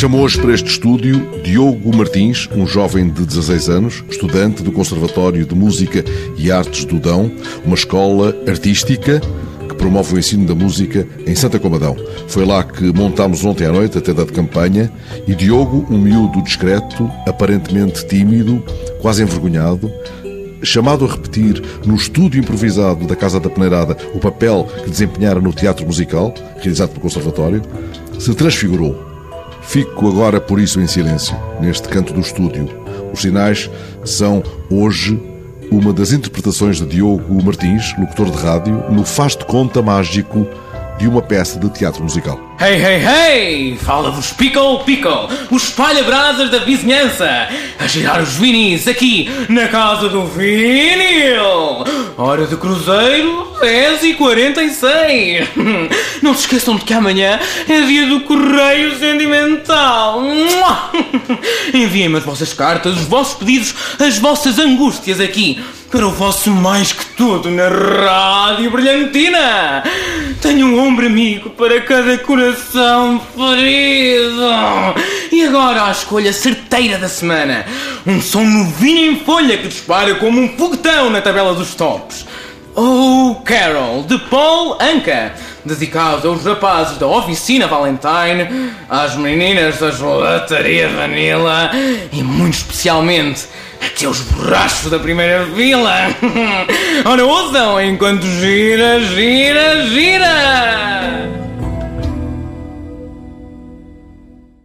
Chamou hoje para este estúdio Diogo Martins, um jovem de 16 anos, estudante do Conservatório de Música e Artes do Dão, uma escola artística que promove o ensino da música em Santa Comadão. Foi lá que montámos ontem à noite a tenda de campanha e Diogo, um miúdo discreto, aparentemente tímido, quase envergonhado, chamado a repetir no estúdio improvisado da Casa da Peneirada o papel que desempenhara no teatro musical, realizado pelo Conservatório, se transfigurou Fico agora por isso em silêncio, neste canto do estúdio. Os sinais são, hoje, uma das interpretações de Diogo Martins, locutor de rádio, no Faz de Conta Mágico de uma peça de teatro musical. Hey, hey, hey! Fala-vos Pickle Pickle, o espalha-brasas da vizinhança, a girar os vinis aqui na casa do vinil! Hora de cruzeiro, 10 e 46 Não se esqueçam de que amanhã é dia do correio sentimental! Enviem-me as vossas cartas, os vossos pedidos, as vossas angústias aqui para o vosso mais que tudo na Rádio Brilhantina. Tenho um ombro amigo para cada coração ferido. E agora a escolha certeira da semana. Um som novinho em folha que dispara como um foguetão na tabela dos tops. Oh Carol, de Paul Anka, dedicado aos rapazes da Oficina Valentine, às meninas da Gelataria Vanilla e muito especialmente aqueles borrachos da primeira vila. Ora, ouçam enquanto gira, gira, gira!